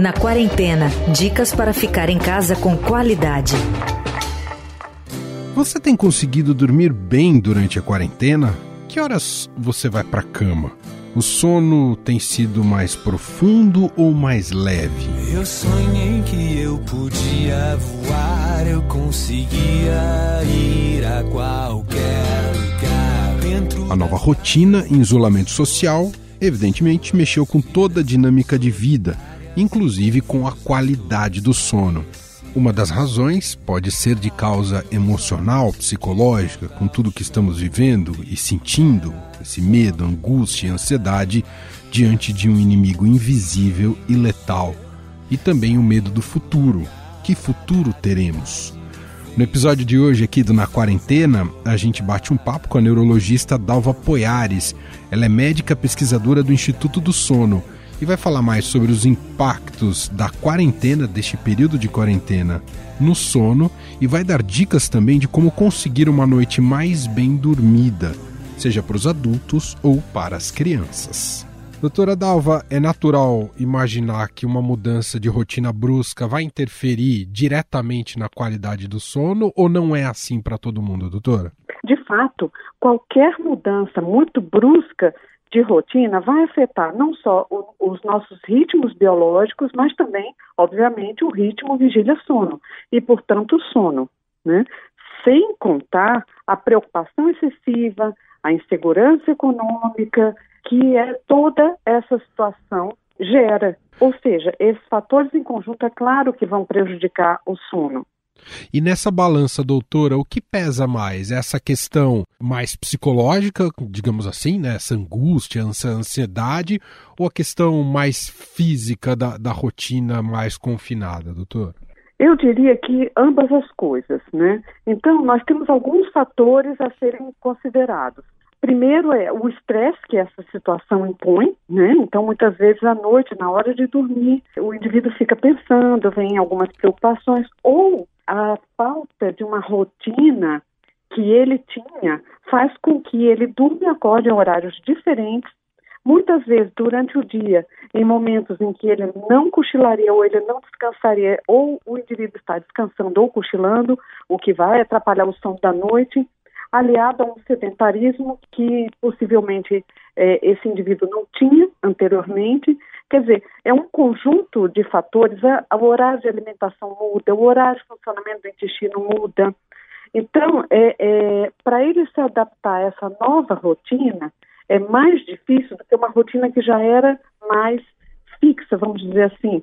Na quarentena, dicas para ficar em casa com qualidade. Você tem conseguido dormir bem durante a quarentena? Que horas você vai para cama? O sono tem sido mais profundo ou mais leve? Eu sonhei que eu podia voar, eu conseguia ir a qualquer lugar. Dentro A nova rotina em isolamento social, evidentemente, mexeu com toda a dinâmica de vida, inclusive com a qualidade do sono. Uma das razões pode ser de causa emocional, psicológica, com tudo que estamos vivendo e sentindo, esse medo, angústia e ansiedade diante de um inimigo invisível e letal, e também o medo do futuro. Que futuro teremos? No episódio de hoje aqui do Na Quarentena, a gente bate um papo com a neurologista Dalva Poiares. Ela é médica pesquisadora do Instituto do Sono e vai falar mais sobre os impactos da quarentena, deste período de quarentena, no sono e vai dar dicas também de como conseguir uma noite mais bem dormida, seja para os adultos ou para as crianças. Doutora Dalva, é natural imaginar que uma mudança de rotina brusca vai interferir diretamente na qualidade do sono ou não é assim para todo mundo, doutora? De fato, qualquer mudança muito brusca de rotina vai afetar não só o, os nossos ritmos biológicos, mas também, obviamente, o ritmo vigília-sono e, portanto, o sono, né? Sem contar a preocupação excessiva, a insegurança econômica que é toda essa situação gera. Ou seja, esses fatores em conjunto, é claro que vão prejudicar o sono. E nessa balança, doutora, o que pesa mais? Essa questão mais psicológica, digamos assim, né? essa angústia, essa ansiedade, ou a questão mais física da, da rotina mais confinada, doutor? Eu diria que ambas as coisas, né? Então, nós temos alguns fatores a serem considerados. Primeiro é o estresse que essa situação impõe, né? Então, muitas vezes à noite, na hora de dormir, o indivíduo fica pensando, vem algumas preocupações, ou a falta de uma rotina que ele tinha faz com que ele durma e acorde em horários diferentes, muitas vezes durante o dia, em momentos em que ele não cochilaria ou ele não descansaria, ou o indivíduo está descansando ou cochilando, o que vai atrapalhar o sono da noite, aliado a um sedentarismo que possivelmente é, esse indivíduo não tinha anteriormente. Quer dizer, é um conjunto de fatores, o horário de alimentação muda, o horário de funcionamento do intestino muda. Então, é, é para ele se adaptar a essa nova rotina, é mais difícil do que uma rotina que já era mais fixa, vamos dizer assim.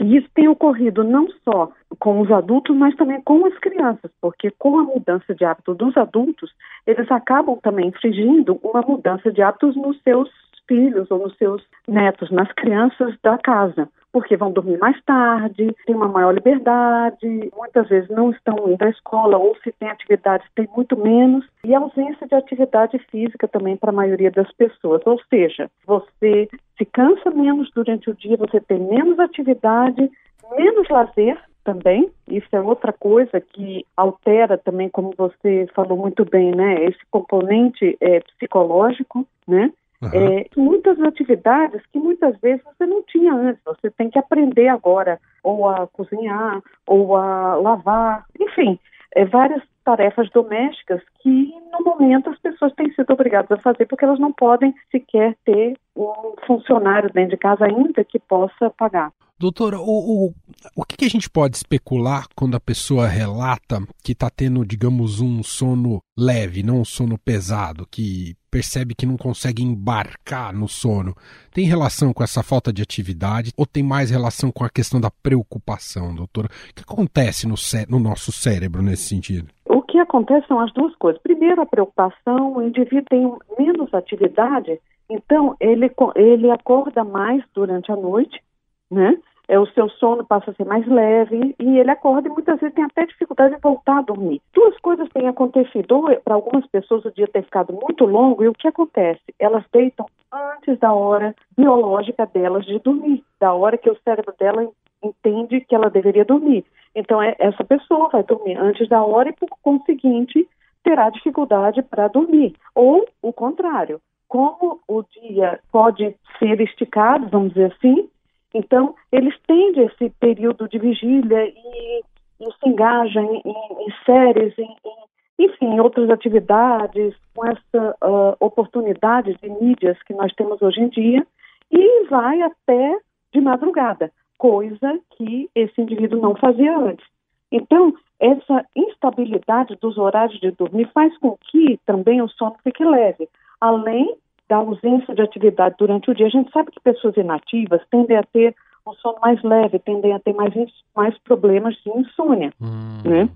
E isso tem ocorrido não só com os adultos, mas também com as crianças, porque com a mudança de hábito dos adultos, eles acabam também infringindo uma mudança de hábitos nos seus filhos ou nos seus netos, nas crianças da casa, porque vão dormir mais tarde, têm uma maior liberdade, muitas vezes não estão indo à escola ou se tem atividades tem muito menos e ausência de atividade física também para a maioria das pessoas, ou seja, você se cansa menos durante o dia, você tem menos atividade, menos lazer também. Isso é outra coisa que altera também, como você falou muito bem, né? Esse componente é, psicológico, né? Uhum. É, muitas atividades que muitas vezes você não tinha antes, você tem que aprender agora, ou a cozinhar, ou a lavar, enfim, é, várias tarefas domésticas que no momento as pessoas têm sido obrigadas a fazer porque elas não podem sequer ter um funcionário dentro de casa ainda que possa pagar. Doutora, o, o, o que, que, a gente pode especular quando a pessoa relata que está tendo, digamos, um sono leve, não um sono pesado, que percebe que não consegue embarcar no sono? Tem relação com essa falta de atividade ou tem mais relação com a questão da preocupação, doutora? O que acontece no, no nosso cérebro nesse sentido? O que acontece são as duas coisas. Primeiro, a preocupação, o indivíduo tem menos atividade, então ele, ele acorda mais durante a noite, né? É, o seu sono passa a ser mais leve e ele acorda e muitas vezes tem até dificuldade de voltar a dormir. Duas coisas têm acontecido. Para algumas pessoas o dia tem ficado muito longo e o que acontece? Elas deitam antes da hora biológica delas de dormir, da hora que o cérebro dela entende que ela deveria dormir. Então é, essa pessoa vai dormir antes da hora e por conseguinte terá dificuldade para dormir. Ou o contrário, como o dia pode ser esticado, vamos dizer assim, então eles têm esse período de vigília e, e se engajam em, em, em séries, em, enfim, em outras atividades, com essa uh, oportunidade de mídias que nós temos hoje em dia, e vai até de madrugada, coisa que esse indivíduo não fazia antes. Então, essa instabilidade dos horários de dormir faz com que também o sono fique leve. Além da ausência de atividade durante o dia, a gente sabe que pessoas inativas tendem a ter um sono mais leve, tendem a ter mais, mais problemas de insônia, hum. né?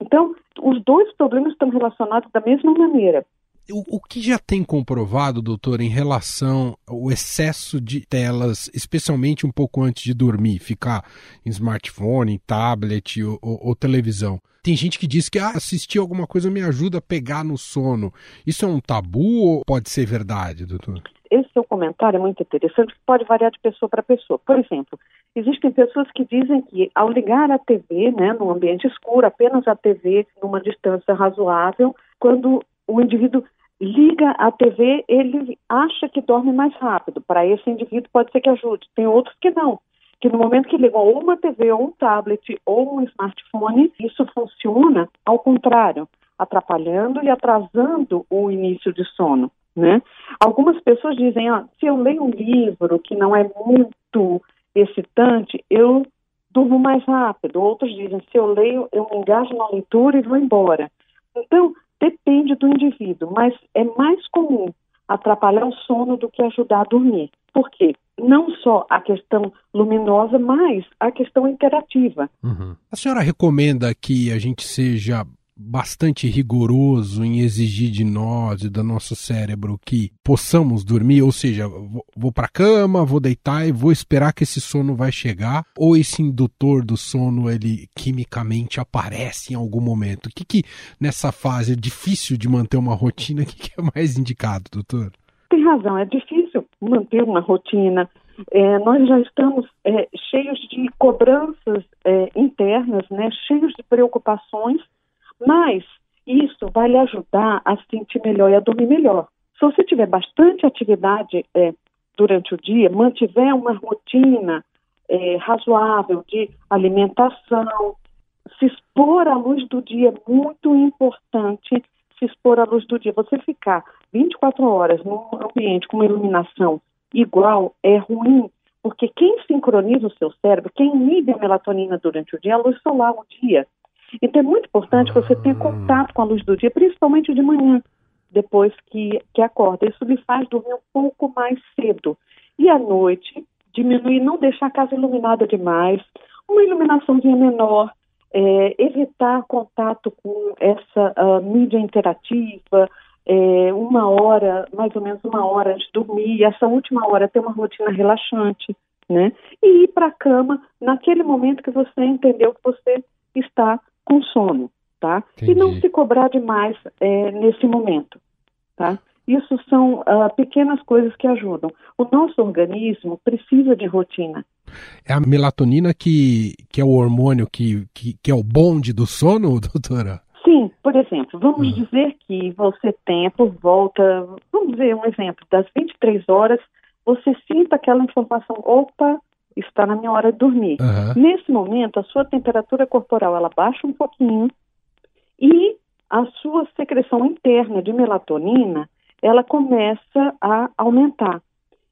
Então, os dois problemas estão relacionados da mesma maneira. O, o, que já tem comprovado, doutor, em relação ao excesso de telas, especialmente um pouco antes de dormir, ficar em smartphone, em tablet ou, ou, ou televisão? Tem gente que diz que ah, assistir alguma coisa me ajuda a pegar no sono. Isso é um tabu ou pode ser verdade, doutor? Esse seu comentário é muito interessante, pode variar de pessoa para pessoa. Por exemplo, existem pessoas que dizem que ao ligar a TV, né, no ambiente escuro, apenas a TV numa distância razoável, quando o indivíduo liga a TV, ele acha que dorme mais rápido. Para esse indivíduo pode ser que ajude. Tem outros que não. Que no momento que ligam uma TV, ou um tablet, ou um smartphone, isso funciona ao contrário, atrapalhando e atrasando o início de sono. Né? Algumas pessoas dizem, ah, se eu leio um livro que não é muito excitante, eu durmo mais rápido. Outros dizem, se eu leio, eu me engajo na leitura e vou embora. Então, Depende do indivíduo, mas é mais comum atrapalhar o sono do que ajudar a dormir. Por quê? Não só a questão luminosa, mas a questão interativa. Uhum. A senhora recomenda que a gente seja bastante rigoroso em exigir de nós e do nosso cérebro que possamos dormir, ou seja, vou, para a cama, vou deitar e vou esperar que esse sono vai chegar, ou esse indutor do sono ele quimicamente aparece em algum momento. O que que nessa fase é difícil de manter uma rotina, o que, que é mais indicado, doutor? Tem razão, é difícil manter uma rotina. É, nós já estamos é, cheios de cobranças é, internas, né, cheios de preocupações mas isso vai lhe ajudar a se sentir melhor e a dormir melhor. Se você tiver bastante atividade é, durante o dia, mantiver uma rotina é, razoável de alimentação, se expor à luz do dia é muito importante. Se expor à luz do dia, você ficar 24 horas num ambiente com uma iluminação igual é ruim, porque quem sincroniza o seu cérebro, quem inibe a melatonina durante o dia é a luz solar o dia. Então é muito importante que você tenha ah. contato com a luz do dia, principalmente de manhã, depois que, que acorda. Isso lhe faz dormir um pouco mais cedo. E à noite, diminuir, não deixar a casa iluminada demais, uma iluminaçãozinha menor, é, evitar contato com essa uh, mídia interativa, é, uma hora, mais ou menos uma hora antes de dormir, e essa última hora ter uma rotina relaxante, né? E ir para a cama naquele momento que você entendeu que você está com sono, tá? Entendi. E não se cobrar demais é, nesse momento, tá? Isso são uh, pequenas coisas que ajudam. O nosso organismo precisa de rotina. É a melatonina que, que é o hormônio que, que, que é o bonde do sono, doutora? Sim, por exemplo, vamos uhum. dizer que você tenha por volta, vamos dizer um exemplo, das 23 horas, você sinta aquela informação, opa, está na minha hora de dormir. Uhum. Nesse momento, a sua temperatura corporal ela baixa um pouquinho e a sua secreção interna de melatonina ela começa a aumentar.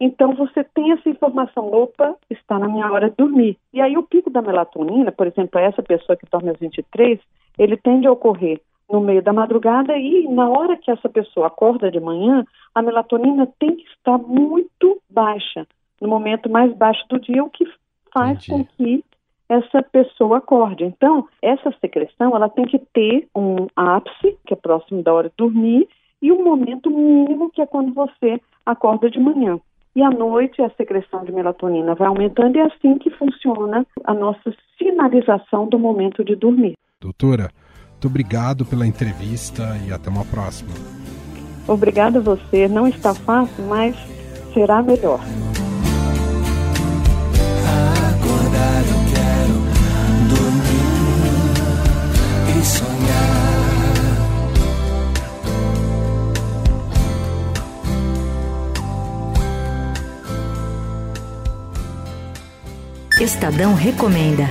Então você tem essa informação, opa, está na minha hora de dormir. E aí o pico da melatonina, por exemplo, essa pessoa que dorme às 23, ele tende a ocorrer no meio da madrugada e na hora que essa pessoa acorda de manhã, a melatonina tem que estar muito baixa no momento mais baixo do dia, o que faz Entendi. com que essa pessoa acorde. Então, essa secreção, ela tem que ter um ápice, que é próximo da hora de dormir, e um momento mínimo, que é quando você acorda de manhã. E à noite a secreção de melatonina vai aumentando e é assim que funciona a nossa sinalização do momento de dormir. Doutora, muito obrigado pela entrevista e até uma próxima. Obrigada a você. Não está fácil, mas será melhor. Estadão Recomenda.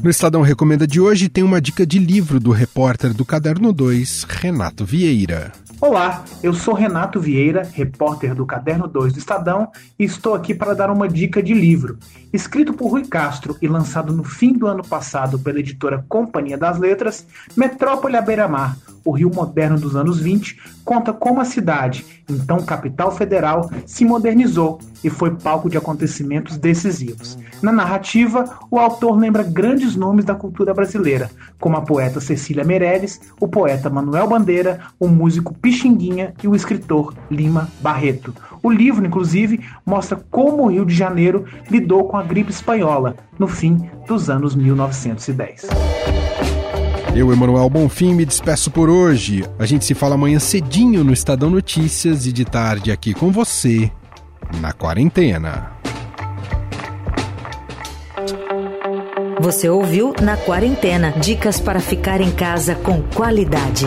No Estadão Recomenda de hoje tem uma dica de livro do repórter do Caderno 2, Renato Vieira. Olá, eu sou Renato Vieira, repórter do Caderno 2 do Estadão, e estou aqui para dar uma dica de livro. Escrito por Rui Castro e lançado no fim do ano passado pela editora Companhia das Letras, Metrópole à Beira-Mar, o Rio moderno dos anos 20, conta como a cidade, então capital federal, se modernizou e foi palco de acontecimentos decisivos. Na narrativa, o autor lembra grandes nomes da cultura brasileira, como a poeta Cecília Meirelles, o poeta Manuel Bandeira, o músico Pixinguinha e o escritor Lima Barreto. O livro, inclusive, mostra como o Rio de Janeiro lidou com a gripe espanhola no fim dos anos 1910. Eu, Emanuel Bonfim, me despeço por hoje. A gente se fala amanhã cedinho no Estadão Notícias e de tarde aqui com você, na quarentena. Você ouviu Na Quarentena dicas para ficar em casa com qualidade.